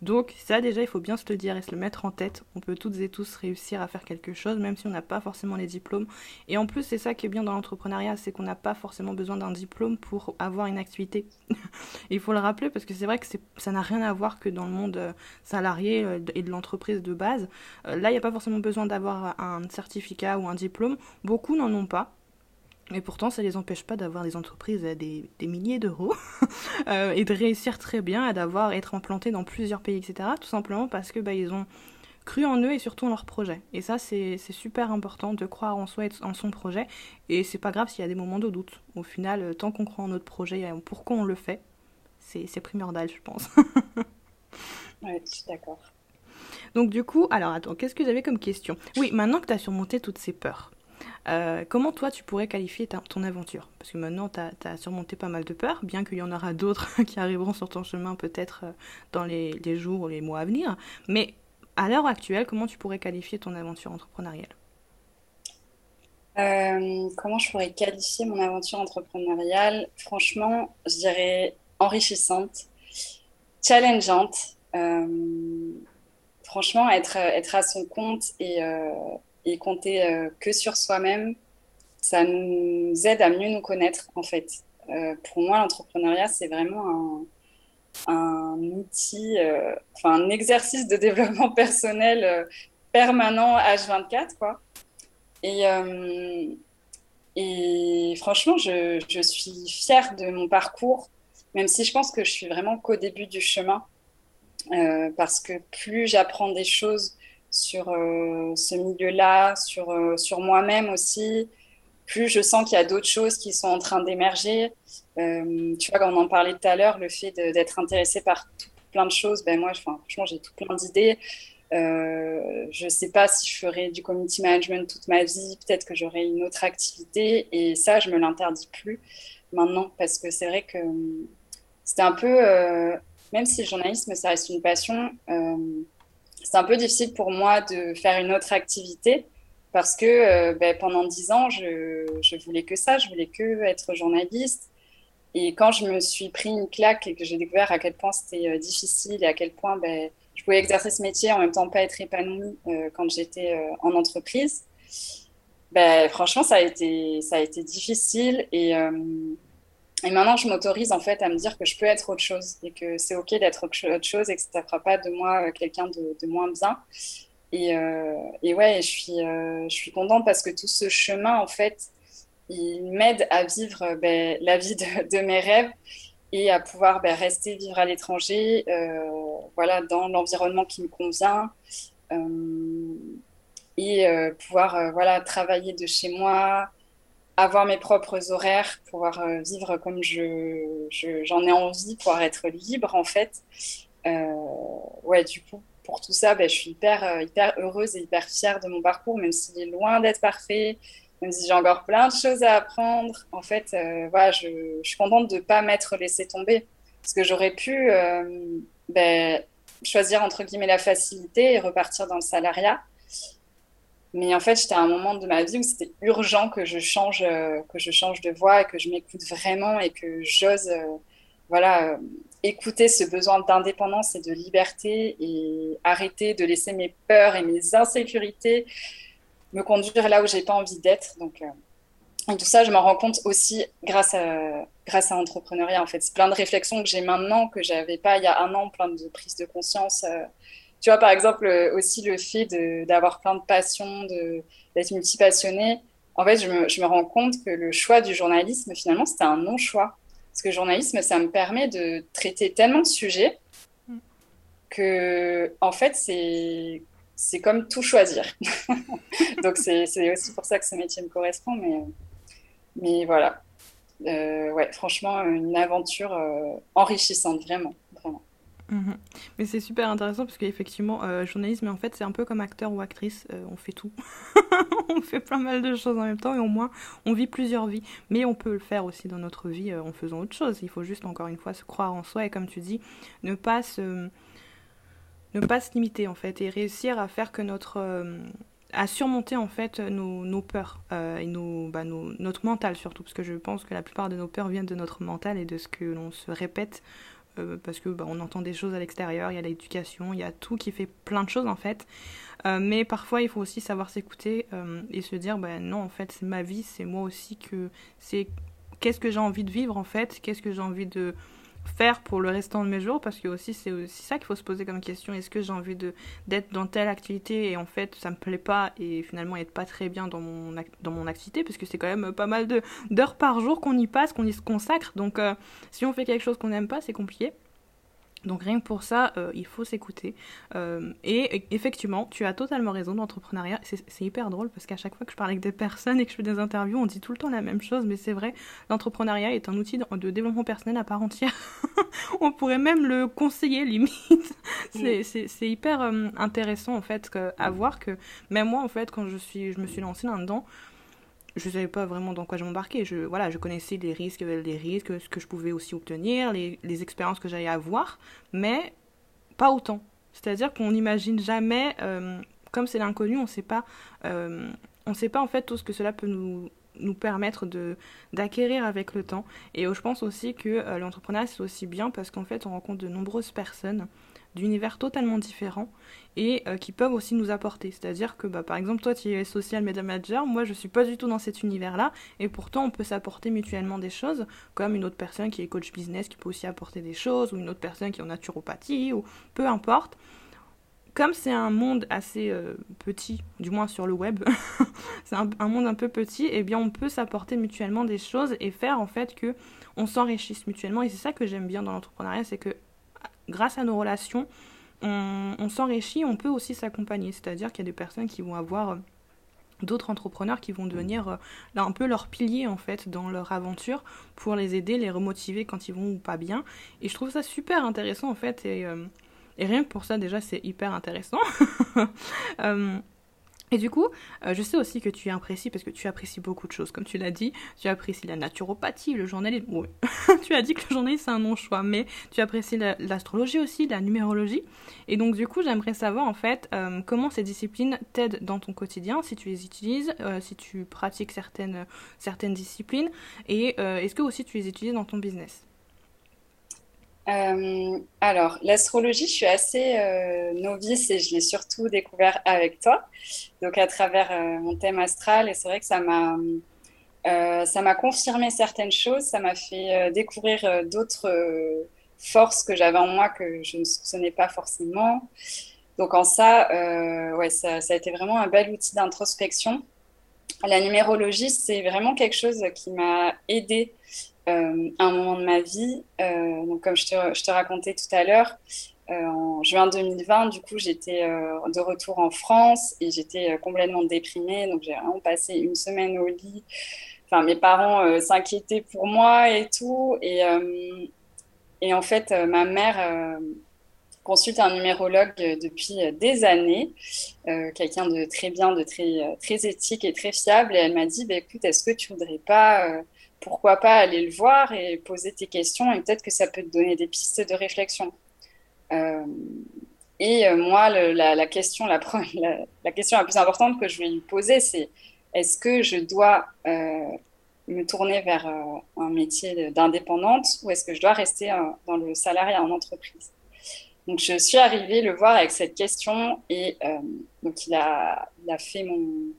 Donc ça déjà, il faut bien se le dire et se le mettre en tête. On peut toutes et tous réussir à faire quelque chose, même si on n'a pas forcément les diplômes. Et en plus, c'est ça qui est bien dans l'entrepreneuriat, c'est qu'on n'a pas forcément besoin d'un diplôme pour avoir une activité. il faut le rappeler parce que c'est vrai que ça n'a rien à voir que dans le monde euh, salarié euh, et de l'entreprise de base. Là, il n'y a pas forcément besoin d'avoir un certificat ou un diplôme. Beaucoup n'en ont pas. Et pourtant, ça ne les empêche pas d'avoir des entreprises à des, milliers d'euros euh, et de réussir très bien à d'avoir être implantés dans plusieurs pays, etc. Tout simplement parce que bah, ils ont cru en eux et surtout en leur projet. Et ça, c'est super important de croire en soi et en son projet. Et c'est pas grave s'il y a des moments de doute. Au final, euh, tant qu'on croit en notre projet et pourquoi on le fait, c'est primordial, je pense. ouais, je suis d'accord. Donc du coup, alors attends, qu'est-ce que j'avais comme question? Oui, maintenant que tu as surmonté toutes ces peurs, euh, comment toi tu pourrais qualifier ton aventure? Parce que maintenant tu as, surmonté pas mal de peurs, bien qu'il y en aura d'autres qui arriveront sur ton chemin peut-être euh, dans les, jours ou les mois à venir. Mais à l'heure actuelle, comment tu pourrais qualifier ton aventure entrepreneuriale? Euh, Comment je pourrais qualifier mon aventure entrepreneuriale? Franchement, je dirais enrichissante, challengeante. franchement, être, être à son compte et et compter euh, que sur soi-même, ça nous aide à mieux nous connaître en fait. Euh, pour moi, l'entrepreneuriat, c'est vraiment un, outil, euh, enfin un exercice de développement personnel permanent H24 quoi. Et, franchement, je, suis fière de mon parcours, même si je pense que je suis vraiment qu'au début du chemin, parce que plus j'apprends des choses, sur euh, ce milieu-là, sur, euh, sur moi-même aussi. Plus je sens qu'il y a d'autres choses qui sont en train d'émerger. Euh, tu vois, quand on en parlait tout à l'heure, le fait d'être intéressé par plein de choses, ben moi, franchement, j'ai tout plein d'idées. je ne sais pas si je ferai du community management toute ma vie, peut-être que j'aurai une autre activité. Et ça, je me l'interdis plus maintenant parce que c'est vrai que c'était un peu, même si le journalisme, ça reste une passion, c'est un peu difficile pour moi de faire une autre activité parce que euh, ben, pendant dix ans, je, je voulais que ça, je voulais que être journaliste. Et quand je me suis pris une claque et que j'ai découvert à quel point c'était euh, difficile et à quel point ben, je pouvais exercer ce métier en même temps pas être épanouie euh, quand j'étais en entreprise, ben, franchement, ça a été, ça a été difficile. Et, et maintenant, je m'autorise en fait à me dire que je peux être autre chose et que c'est ok d'être autre chose et que ça ne fera pas de moi euh, quelqu'un de, moins bien. Et, euh, et ouais, je suis, euh, je suis contente parce que tout ce chemin, en fait, il m'aide à vivre ben, la vie de, mes rêves et à pouvoir ben, rester vivre à l'étranger, voilà, dans l'environnement qui me convient et pouvoir voilà, travailler de chez moi, avoir mes propres horaires, pouvoir euh, vivre comme je, j'en ai envie, pouvoir être libre en fait. Euh, ouais, du coup, pour tout ça, ben, je suis hyper, euh, hyper heureuse et hyper fière de mon parcours, même s'il est loin d'être parfait. même si j'ai encore plein de choses à apprendre. En fait, voilà, je, je, suis contente de ne pas m'être laissée tomber. Parce que j'aurais pu ben, choisir entre guillemets la facilité et repartir dans le salariat. Mais en fait, j'étais à un moment de ma vie où c'était urgent que je change, euh, que je change de voix et que je m'écoute vraiment et que j'ose, euh, voilà, euh, écouter ce besoin d'indépendance et de liberté et arrêter de laisser mes peurs et mes insécurités me conduire là où j'ai pas envie d'être. Donc, et tout ça, je m'en rends compte aussi grâce à, grâce à l'entrepreneuriat. En fait, c'est plein de réflexions que j'ai maintenant que j'avais pas il y a un an, plein de prises de conscience. Tu vois, par exemple, euh, aussi le fait d'avoir plein de passions, d'être multipassionné. En fait, je me, je me, rends compte que le choix du journalisme, finalement, c'était un non-choix. Parce que le journalisme, ça me permet de traiter tellement de sujets que, en fait, c'est c'est comme tout choisir. Donc, c'est aussi pour ça que ce métier me correspond. Mais mais voilà. Euh, ouais, franchement, une aventure euh, enrichissante, vraiment. Mhm. Mais c'est super intéressant parce qu'effectivement, euh, journalisme, en fait, c'est un peu comme acteur ou actrice, euh, on fait tout. on fait plein mal de choses en même temps et au moins, on vit plusieurs vies. Mais on peut le faire aussi dans notre vie en faisant autre chose. Il faut juste, encore une fois, se croire en soi et comme tu dis, ne pas se, ne pas se limiter en fait et réussir à faire que notre à surmonter en fait nos, peurs euh, et nos, bah, nos, notre mental surtout parce que je pense que la plupart de nos peurs viennent de notre mental et de ce que l'on se répète euh, parce que bah, on entend des choses à l'extérieur, il y a l'éducation, il y a tout qui fait plein de choses en fait. Euh, mais parfois il faut aussi savoir s'écouter et se dire bah, non en fait c'est ma vie, c'est moi aussi que c'est qu'est-ce que j'ai envie de vivre en fait, qu'est-ce que j'ai envie de faire pour le restant de mes jours parce que aussi c'est aussi ça qu'il faut se poser comme question. Est-ce que j'ai envie de d'être dans telle activité et en fait ça me plaît pas et finalement être pas très bien dans mon dans mon activité parce que c'est quand même pas mal de d'heures par jour qu'on y passe qu'on y se consacre. Donc euh, si on fait quelque chose qu'on n'aime pas c'est compliqué donc rien que pour ça, euh, il faut s'écouter. Euh, et effectivement, tu as totalement raison, l'entrepreneuriat, c'est hyper drôle parce qu'à chaque fois que je parle avec des personnes et que je fais des interviews, on dit tout le temps la même chose, mais c'est vrai, l'entrepreneuriat est un outil de, développement personnel à part entière. on pourrait même le conseiller limite. c'est hyper euh, intéressant en fait à voir que même moi en fait quand je, suis, je me suis lancée là-dedans, je savais pas vraiment dans quoi je m'embarquais. Je, voilà, je connaissais les risques, les risques, ce que je pouvais aussi obtenir, les, les expériences que j'allais avoir, mais pas autant. C'est-à-dire qu'on n'imagine jamais, euh, comme c'est l'inconnu, on ne sait pas, euh, on sait pas en fait tout ce que cela peut nous nous permettre de d'acquérir avec le temps et je pense aussi que euh, l'entrepreneuriat c'est aussi bien parce qu'en fait on rencontre de nombreuses personnes d'univers totalement différents et euh, qui peuvent aussi nous apporter. C'est-à-dire que, bah, par exemple, toi, tu es social media manager, moi, je suis pas du tout dans cet univers-là, et pourtant, on peut s'apporter mutuellement des choses, comme une autre personne qui est coach business qui peut aussi apporter des choses, ou une autre personne qui est en naturopathie, ou peu importe. Comme c'est un monde assez euh, petit, du moins sur le web, c'est un, monde un peu petit, et eh bien on peut s'apporter mutuellement des choses et faire en fait que on s'enrichisse mutuellement. Et c'est ça que j'aime bien dans l'entrepreneuriat, c'est que grâce à nos relations, on, s'enrichit, on peut aussi s'accompagner. C'est-à-dire qu'il y a des personnes qui vont avoir euh, d'autres entrepreneurs qui vont devenir euh, un peu leur pilier en fait dans leur aventure pour les aider, les remotiver quand ils vont ou pas bien. Et je trouve ça super intéressant en fait et, euh, et rien que pour ça déjà c'est hyper intéressant. Et du coup, euh, je sais aussi que tu es apprécies parce que tu apprécies beaucoup de choses. Comme tu l'as dit, tu apprécies la naturopathie, le journalisme. Tu as dit que le journalisme c'est un non-choix, mais tu apprécies l'astrologie aussi, la numérologie. Et donc, du coup, j'aimerais savoir en fait euh, comment ces disciplines t'aident dans ton quotidien, si tu les utilises, euh, si tu pratiques certaines, certaines disciplines, et est-ce que aussi tu les utilises dans ton business? Euh, alors, l'astrologie, je suis assez euh, novice et je l'ai surtout découvert avec toi, donc à travers euh, mon thème astral. Et c'est vrai que ça m'a, ça m'a confirmé certaines choses, ça m'a fait découvrir d'autres forces que j'avais en moi que je ne soupçonnais pas forcément. Donc en ça, ouais, ça, ça, a été vraiment un bel outil d'introspection. La numérologie, c'est vraiment quelque chose qui m'a aidé euh, un moment de ma vie. Euh, donc, comme je te, racontais tout à l'heure, euh, en juin 2020, du coup, j'étais de retour en France et j'étais complètement déprimée. Donc, j'ai vraiment passé une semaine au lit. Enfin, mes parents s'inquiétaient pour moi et tout. Et, et en fait, ma mère consulte un numérologue depuis des années, quelqu'un de très bien, de très, très éthique et très fiable. Et elle m'a dit, bah, écoute, est-ce que tu voudrais pas, pourquoi pas aller le voir et poser tes questions et peut-être que ça peut te donner des pistes de réflexion. et moi, la, question, la, plus importante que je vais lui poser, c'est est-ce que je dois me tourner vers un métier d'indépendante ou est-ce que je dois rester dans le salariat en entreprise? Donc, je suis arrivée le voir avec cette question et euh, donc il a fait mon,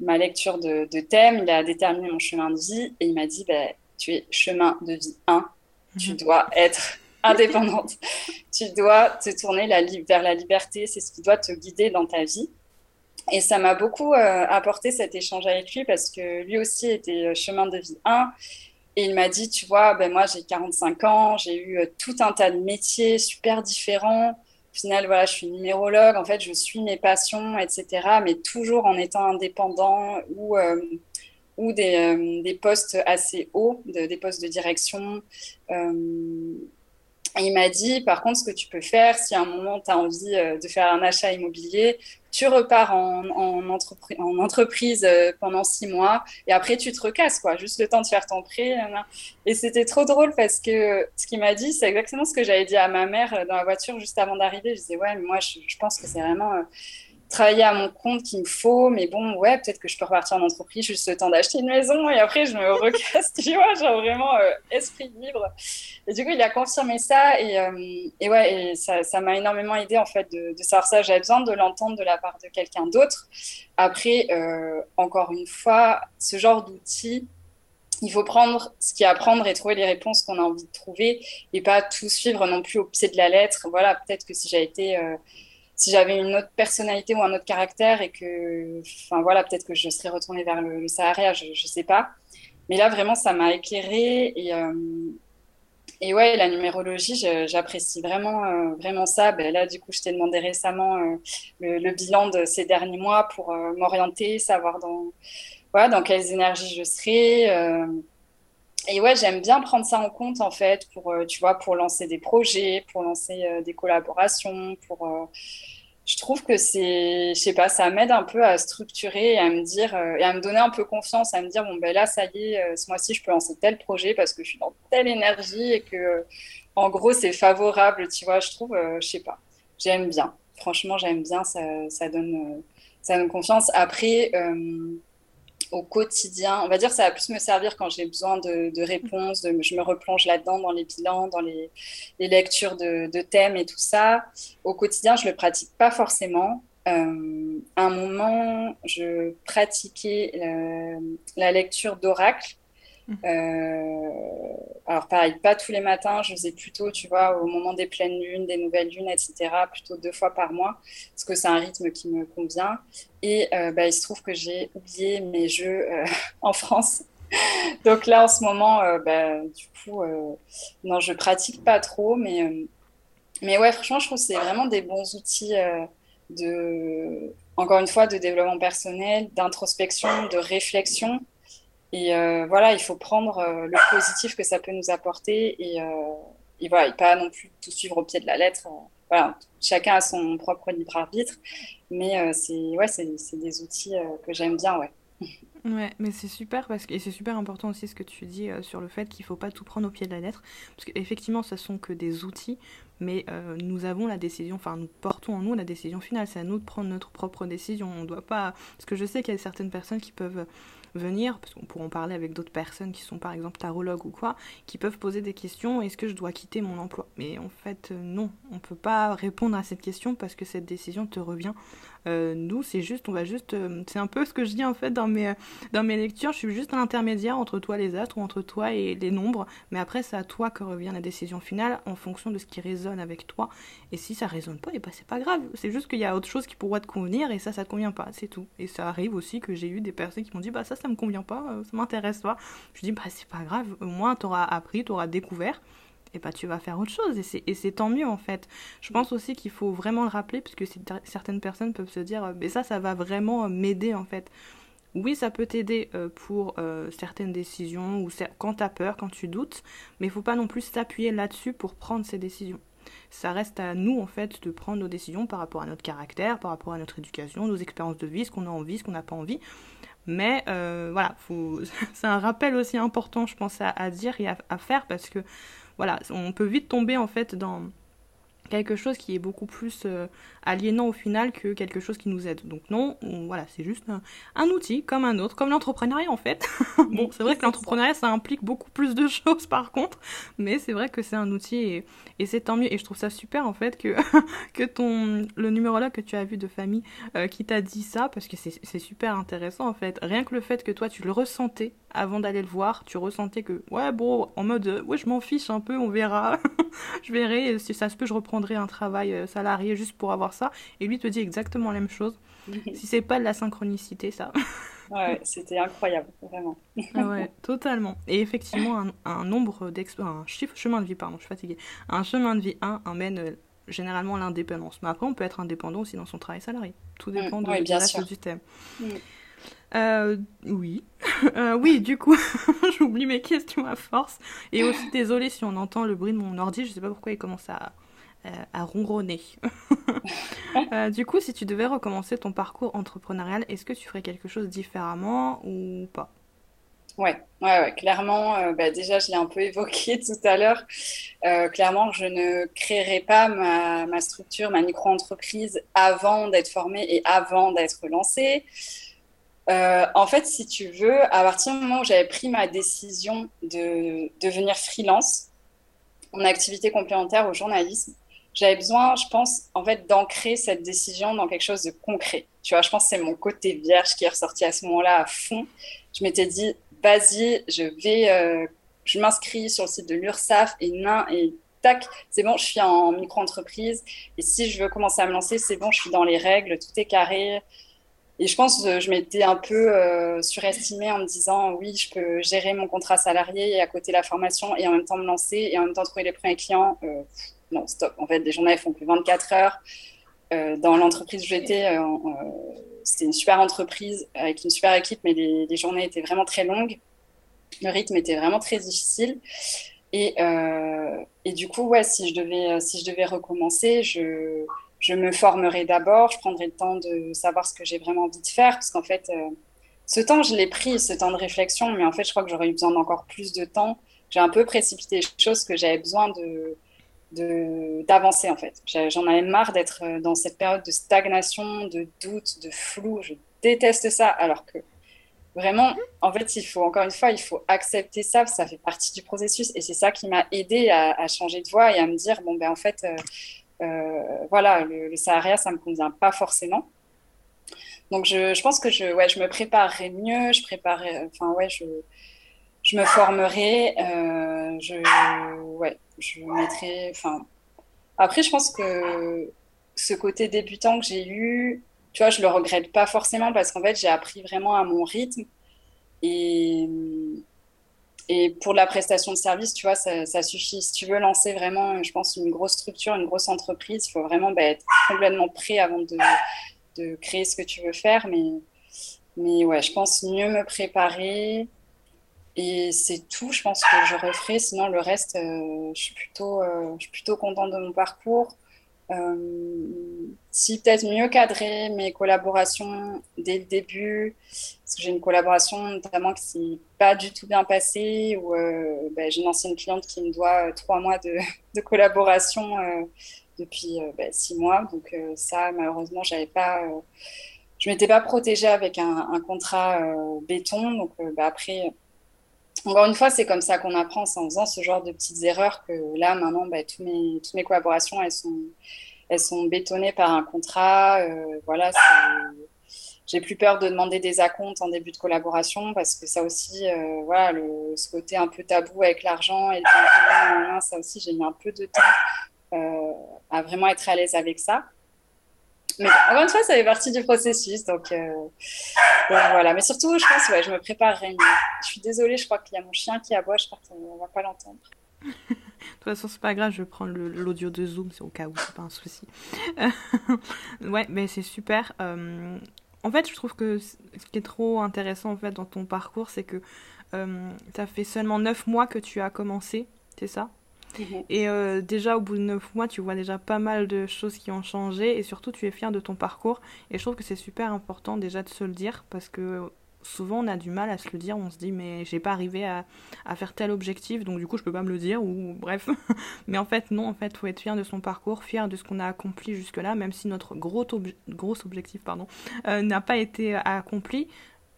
ma lecture de, de, thème, il a déterminé mon chemin de vie et il m'a dit bah, Tu es chemin de vie 1, tu mhm. dois être indépendante, tu dois te tourner la, vers la liberté, c'est ce qui doit te guider dans ta vie. Et ça m'a beaucoup euh, apporté cet échange avec lui parce que lui aussi était euh, chemin de vie 1 et il m'a dit, tu vois, ben moi j'ai 45 ans, j'ai eu euh, tout un tas de métiers super différents. Au final, voilà, je suis numérologue, en fait, je suis mes passions, etc. Mais toujours en étant indépendant ou, euh, ou des, euh, des, postes assez hauts, des postes de direction. il m'a dit, par contre, ce que tu peux faire, si à un moment tu as envie de faire un achat immobilier, tu repars en, en, en entreprise euh, pendant six mois et après tu te recasses, quoi, juste le temps de faire ton prêt. Et c'était trop drôle parce que ce qu'il m'a dit, c'est exactement ce que j'avais dit à ma mère euh, dans la voiture juste avant d'arriver. Je disais, ouais, mais moi, je, je pense que c'est vraiment euh, travailler à mon compte qu'il me faut, mais bon, ouais, peut-être que je peux repartir en entreprise juste le temps d'acheter une maison et après je me recasse, tu vois, genre vraiment euh, esprit libre. Et du coup, il a confirmé ça et, euh, et ouais, et ça m'a énormément aidé en fait de, savoir ça. J'avais besoin de l'entendre de la part de quelqu'un d'autre. Après, euh, encore une fois, ce genre d'outils, il faut prendre ce qu'il y a à prendre et trouver les réponses qu'on a envie de trouver et pas tout suivre non plus au pied de la lettre. Voilà, peut-être que si j'ai été si j'avais une autre personnalité ou un autre caractère et que, enfin voilà, peut-être que je serais retournée vers le, Sahara, je ne sais pas. Mais là, vraiment, ça m'a éclairée et, euh, et ouais, la numérologie, j'apprécie vraiment, euh, vraiment ça. Ben là, du coup, je t'ai demandé récemment euh, le, bilan de ces derniers mois pour m'orienter, savoir dans, dans quelles énergies je serai. et ouais, j'aime bien prendre ça en compte, en fait, pour, tu vois, pour lancer des projets, pour lancer des collaborations, pour je trouve que c'est, je sais pas, ça m'aide un peu à structurer et à me dire, euh, et à me donner un peu confiance, à me dire, bon, ben là, ça y est, euh, ce mois-ci, je peux lancer tel projet parce que je suis dans telle énergie et que, en gros, c'est favorable, tu vois, je trouve, euh, je sais pas, j'aime bien. Franchement, j'aime bien, ça, ça donne, ça donne confiance. Après, au quotidien. On va dire ça va plus me servir quand j'ai besoin de, réponses. je me replonge là-dedans dans les bilans, dans les, lectures de, thèmes et tout ça. Au quotidien, je ne le pratique pas forcément. Euh, à un moment, je pratiquais la lecture d'oracle. Euh, alors pareil, pas tous les matins, je faisais plutôt, tu vois, au moment des pleines lunes, des nouvelles lunes, etc., plutôt deux fois par mois, parce que c'est un rythme qui me convient. Et euh, bah, il se trouve que j'ai oublié mes jeux euh, en France. Donc là, en ce moment, bah, du coup, non, je pratique pas trop, mais, mais ouais, franchement, je trouve que c'est vraiment des bons outils de, encore une fois, de développement personnel, d'introspection, de réflexion. Et euh, voilà, il faut prendre euh, le positif que ça peut nous apporter et, euh, et voilà, pas non plus tout suivre au pied de la lettre. Voilà, chacun a son propre libre arbitre, mais c'est ouais, des outils que j'aime bien, ouais. Ouais, mais c'est super parce que et c'est super important aussi ce que tu dis sur le fait qu'il faut pas tout prendre au pied de la lettre parce qu'effectivement ce sont que des outils mais nous avons la décision enfin nous portons en nous la décision finale c'est à nous de prendre notre propre décision on doit pas parce que je sais qu'il y a certaines personnes qui peuvent venir, parce qu'on pourra en parler avec d'autres personnes qui sont par exemple tarologues ou quoi, qui peuvent poser des questions, est-ce que je dois quitter mon emploi? Mais en fait, euh, non, on ne peut pas répondre à cette question parce que cette décision te revient euh, nous, c'est juste, on va juste, euh, c'est un peu ce que je dis en fait dans mes, dans mes lectures. Je suis juste un intermédiaire entre toi les astres ou entre toi et les nombres. Mais après, c'est à toi que revient la décision finale en fonction de ce qui résonne avec toi. Et si ça résonne pas, et eh ben c'est pas grave. C'est juste qu'il y a autre chose qui pourrait te convenir et ça, ça te convient pas. C'est tout. Et ça arrive aussi que j'ai eu des personnes qui m'ont dit, bah ça, ça me convient pas, euh, ça m'intéresse pas. Je dis, bah c'est pas grave. Au moins, t'auras appris, t'auras découvert et bah tu vas faire autre chose et c'est tant mieux en fait. Je pense aussi qu'il faut vraiment le rappeler parce que certaines personnes peuvent se dire mais ça ça va vraiment m'aider en fait. Oui, ça peut t'aider euh, pour euh, certaines décisions ou quand tu as peur, quand tu doutes, mais il faut pas non plus s'appuyer là-dessus pour prendre ces décisions. ça reste à nous en fait de prendre nos décisions par rapport à notre caractère, par rapport à notre éducation, nos expériences de vie, ce qu'on a envie, ce qu'on n'a pas envie. Mais euh, voilà, c'est un rappel aussi important, je pense, à, dire et à, faire parce que voilà, on peut vite tomber en fait dans quelque chose qui est beaucoup plus euh, aliénant au final que quelque chose qui nous aide. Donc non, voilà, c'est juste un, outil comme un autre, comme l'entrepreneuriat en fait. bon, c'est vrai que l'entrepreneuriat ça implique beaucoup plus de choses par contre, mais c'est vrai que c'est un outil et, c'est tant mieux. Et je trouve ça super en fait que, que ton le numérologue que tu as vu de famille euh, qui t'a dit ça parce que c'est super intéressant en fait. Rien que le fait que toi tu le ressentais avant d'aller le voir, tu ressentais que ouais bon en mode euh, ouais je m'en fiche un peu, on verra, je verrai si ça se peut je reprendrai un travail euh, salarié juste pour avoir ça. Et lui te dit exactement la même chose. si c'est pas de la synchronicité ça. ouais, c'était incroyable, vraiment. ouais, totalement. Et effectivement, un, un nombre un chiffre, chemin de vie, pardon, je suis fatiguée. Un chemin de vie 1 amène euh, généralement l'indépendance. Mais après, on peut être indépendant aussi dans son travail salarié. Tout mm, dépend de, oui, bien du thème. Mm. Euh, oui. Euh, oui, du coup, j'oublie mes questions à force. Et aussi, désolé si on entend le bruit de mon ordi, je sais pas pourquoi il commence à, euh, ronronner. du coup, si tu devais recommencer ton parcours entrepreneurial, est-ce que tu ferais quelque chose différemment ou pas? Ouais, ouais, ouais, clairement, bah déjà, je l'ai un peu évoqué tout à l'heure. clairement, je ne créerai pas ma, ma structure, ma micro-entreprise avant d'être formée et avant d'être lancée. Euh, en fait, si tu veux, à partir du moment où j'avais pris ma décision de devenir freelance en activité complémentaire au journalisme, j'avais besoin, je pense, en fait, d'ancrer cette décision dans quelque chose de concret. Tu vois, je pense que c'est mon côté vierge qui est ressorti à ce moment-là à fond. Je m'étais dit, vas-y, je vais, euh, je m'inscris sur le site de l'URSSAF et nain et tac, c'est bon, je suis en micro-entreprise. Et si je veux commencer à me lancer, c'est bon, je suis dans les règles, tout est carré. Et je pense que je m'étais un peu euh, surestimée en me disant oui, je peux gérer mon contrat salarié et à côté la formation et en même temps me lancer et en même temps trouver les premiers clients. Euh, non, stop. En fait, les journées font plus 24 heures. Euh, dans l'entreprise où j'étais, euh, c'était une super entreprise avec une super équipe, mais les, journées étaient vraiment très longues. Le rythme était vraiment très difficile. Et, et du coup, ouais, si je devais, si je devais recommencer, je, je me formerai d'abord, je prendrai le temps de savoir ce que j'ai vraiment envie de faire, parce qu'en fait, euh, ce temps, je l'ai pris, ce temps de réflexion, mais en fait, je crois que j'aurais eu besoin d'encore plus de temps. J'ai un peu précipité les choses que j'avais besoin de d'avancer en fait. J'en avais marre d'être euh, dans cette période de stagnation, de doute, de flou. Je déteste ça, alors que vraiment, en fait, il faut encore une fois, il faut accepter ça, ça fait partie du processus, et c'est ça qui m'a aidé à, changer de voie et à me dire bon ben en fait. Euh, voilà, le, salariat, ça me convient pas forcément. Donc, je, pense que je, ouais, je me préparerai mieux, je préparerai, enfin, ouais, je, je me formerai, euh, je, ouais, je mettrai, enfin, après, je pense que ce côté débutant que j'ai eu, tu vois, je le regrette pas forcément parce qu'en fait, j'ai appris vraiment à mon rythme et, et pour la prestation de service, tu vois, ça, suffit. Si tu veux lancer vraiment, je pense, une grosse structure, une grosse entreprise, il faut vraiment bah, être complètement prêt avant de, créer ce que tu veux faire. Mais, mais ouais, je pense mieux me préparer. Et c'est tout, je pense que je referai. Sinon, le reste, euh, je, suis plutôt, euh, je suis plutôt contente de mon parcours. Euh, si peut-être mieux cadrer mes collaborations dès le début, parce que j'ai une collaboration notamment qui s'est pas du tout bien passée, où euh, bah, j'ai une ancienne cliente qui me doit euh, trois mois de, collaboration depuis bah, six mois. Donc ça, malheureusement, j'avais pas, je m'étais pas protégée avec un, un contrat béton. Donc bah, après, encore une fois, c'est comme ça qu'on apprend, c'est en faisant ce genre de petites erreurs que là, maintenant, bah, toutes, mes, collaborations, elles sont, bétonnées par un contrat. Euh, voilà, j'ai plus peur de demander des acomptes en début de collaboration parce que ça aussi, euh, voilà, ce côté un peu tabou avec l'argent et le ça aussi, j'ai mis un peu de temps euh, à vraiment être à l'aise avec ça. Mais encore une fois, ça fait partie du processus. Donc, euh, voilà. Mais surtout, je pense, ouais, je me mieux. Je suis désolée, je crois qu'il y a mon chien qui aboie. Je crois qu'on ne va pas l'entendre. de toute façon, c'est pas grave, je prendre l'audio de Zoom, au cas où, c'est pas un souci. ouais, mais c'est super. Euh, en fait, je trouve que ce qui est trop intéressant en fait dans ton parcours, c'est que euh, ça fait seulement 9 mois que tu as commencé, c'est ça? Et euh, déjà, au bout de neuf mois, tu vois déjà pas mal de choses qui ont changé et surtout, tu es fier de ton parcours. Et je trouve que c'est super important déjà de se le dire parce que souvent on a du mal à se le dire, on se dit mais j'ai pas arrivé à, faire tel objectif donc du coup je peux pas me le dire ou bref. mais en fait non, en fait faut être fier de son parcours, fier de ce qu'on a accompli jusque là, même si notre gros, gros objectif pardon euh, n'a pas été accompli.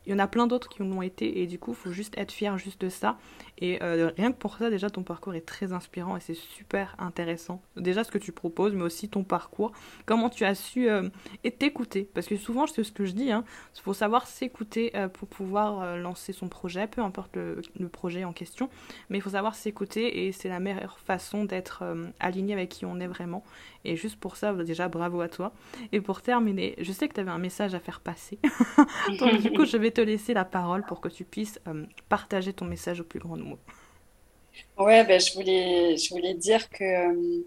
Il y en a plein d'autres qui l'ont été et du coup, faut juste être fier juste de ça. Et euh, rien que pour ça, déjà, ton parcours est très inspirant et c'est super intéressant. Déjà, ce que tu proposes, mais aussi ton parcours. Comment tu as su euh, t'écouter? Parce que souvent, c'est ce que je dis, hein, il faut savoir s'écouter euh, pour pouvoir lancer son projet, peu importe le, le, projet en question. Mais il faut savoir s'écouter et c'est la meilleure façon d'être aligné avec qui on est vraiment. Et juste pour ça, déjà, bravo à toi. Et pour terminer, je sais que tu avais un message à faire passer. Donc, du coup, je vais te laisser la parole pour que tu puisses partager ton message au plus grand nombre. Ouais, ben, je, voulais, je voulais dire que euh,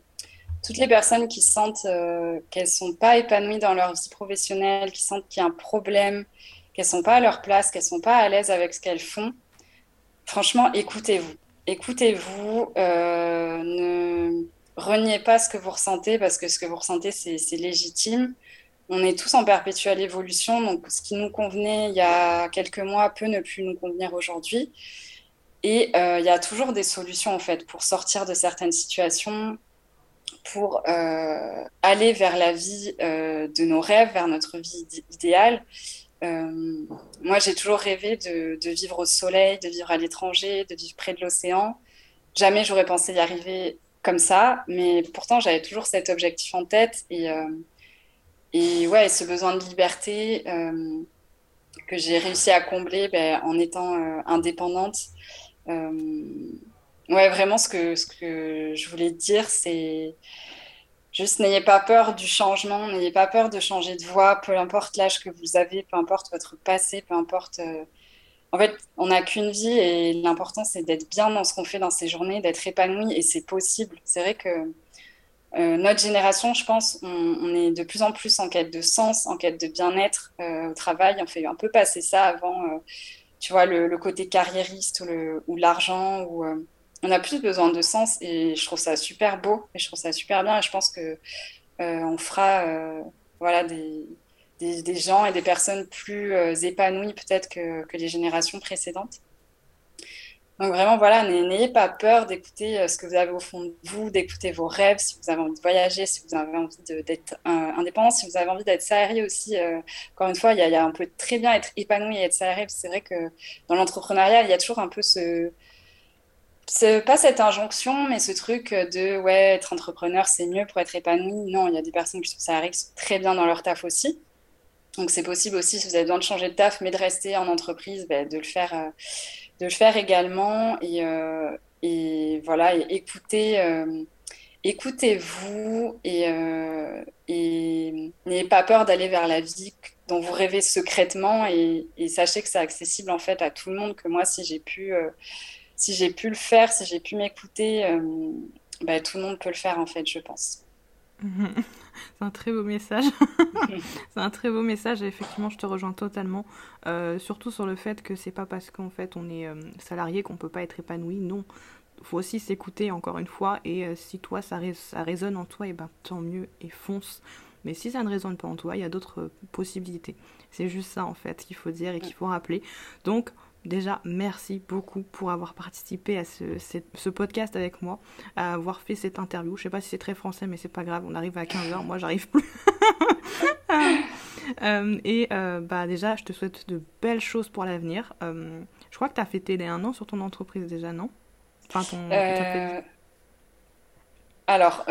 toutes les personnes qui sentent euh, qu'elles ne sont pas épanouies dans leur vie professionnelle, qui sentent qu'il y a un problème, qu'elles ne sont pas à leur place, qu'elles ne sont pas à l'aise avec ce qu'elles font, franchement, écoutez-vous. Écoutez-vous, euh, ne reniez pas ce que vous ressentez parce que ce que vous ressentez, c'est légitime. On est tous en perpétuelle évolution, donc ce qui nous convenait il y a quelques mois peut ne plus nous convenir aujourd'hui. Et euh, il y a toujours des solutions en fait pour sortir de certaines situations, pour euh, aller vers la vie euh, de nos rêves, vers notre vie idéale. moi, j'ai toujours rêvé de, vivre au soleil, de vivre à l'étranger, de vivre près de l'océan. Jamais j'aurais pensé y arriver comme ça, mais pourtant j'avais toujours cet objectif en tête et, ouais, ce besoin de liberté que j'ai réussi à combler ben, en étant indépendante ouais, vraiment, ce que, ce que je voulais dire, c'est juste n'ayez pas peur du changement, n'ayez pas peur de changer de voie, peu importe l'âge que vous avez, peu importe votre passé, peu importe. Euh, en fait, on n'a qu'une vie et l'important, c'est d'être bien dans ce qu'on fait dans ces journées, d'être épanoui et c'est possible. C'est vrai que euh, notre génération, je pense, on, est de plus en plus en quête de sens, en quête de bien-être au travail. On fait un peu passer ça avant tu vois, le, côté carriériste ou l'argent, ou, euh, on a plus besoin de sens et je trouve ça super beau et je trouve ça super bien et je pense que euh, on fera euh, voilà, des, gens et des personnes plus épanouies peut-être que les générations précédentes. Donc vraiment, voilà, n'ayez pas peur d'écouter ce que vous avez au fond de vous, d'écouter vos rêves, si vous avez envie de voyager, si vous avez envie d'être indépendant, si vous avez envie d'être salarié aussi. encore une fois, il y, a, il y, a, un peu très bien être épanoui et être salarié. C'est vrai que dans l'entrepreneuriat, il y a toujours un peu ce... C'est pas cette injonction, mais ce truc de ouais, être entrepreneur, c'est mieux pour être épanoui. Non, il y a des personnes qui sont salariées qui sont très bien dans leur taf aussi. Donc c'est possible aussi, si vous avez besoin de changer de taf, mais de rester en entreprise, ben, de le faire de le faire également et, euh, voilà, et euh, écoutez-vous et, euh, et n'ayez pas peur d'aller vers la vie dont vous rêvez secrètement et, et, sachez que c'est accessible en fait à tout le monde. Que moi, si j'ai pu, si j'ai pu le faire, si j'ai pu m'écouter, bah, tout le monde peut le faire en fait, je pense. C'est un très beau message. c'est un très beau message et effectivement, je te rejoins totalement. Euh, surtout sur le fait que c'est pas parce qu'en fait on est euh, salarié qu'on peut pas être épanoui. Non, faut aussi s'écouter encore une fois. Et euh, si toi ça, ça, résonne en toi, et ben tant mieux et fonce. Mais si ça ne résonne pas en toi, il y a d'autres possibilités. C'est juste ça en fait qu'il faut dire et qu'il faut rappeler. Donc Déjà, merci beaucoup pour avoir participé à ce, podcast avec moi, avoir fait cette interview. Je sais pas si c'est très français, mais c'est pas grave, on arrive à 15h, moi j'arrive plus. Euh, et euh, bah déjà, je te souhaite de belles choses pour l'avenir. Euh, je crois que tu as fêté les un an sur ton entreprise déjà, non? Enfin, ton, Alors,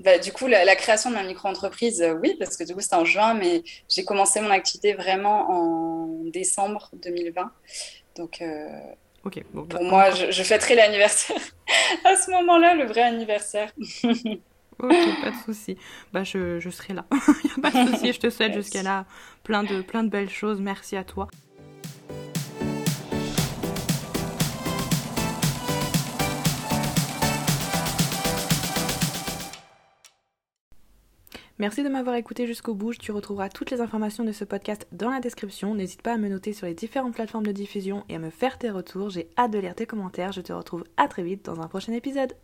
bah, du coup, la, création de ma micro-entreprise, oui, parce que du coup, c'était en juin, mais j'ai commencé mon activité vraiment en décembre 2020. Donc, euh, pour bah, moi, je, je fêterai l'anniversaire à ce moment-là, le vrai anniversaire. ok, pas de souci. Bah, je, je serai là. pas de souci. Je te souhaite jusqu'à là plein de, plein de belles choses. Merci à toi. Merci de m'avoir écouté jusqu'au bout. Tu retrouveras toutes les informations de ce podcast dans la description. N'hésite pas à me noter sur les différentes plateformes de diffusion et à me faire tes retours. J'ai hâte de lire tes commentaires. Je te retrouve à très vite dans un prochain épisode.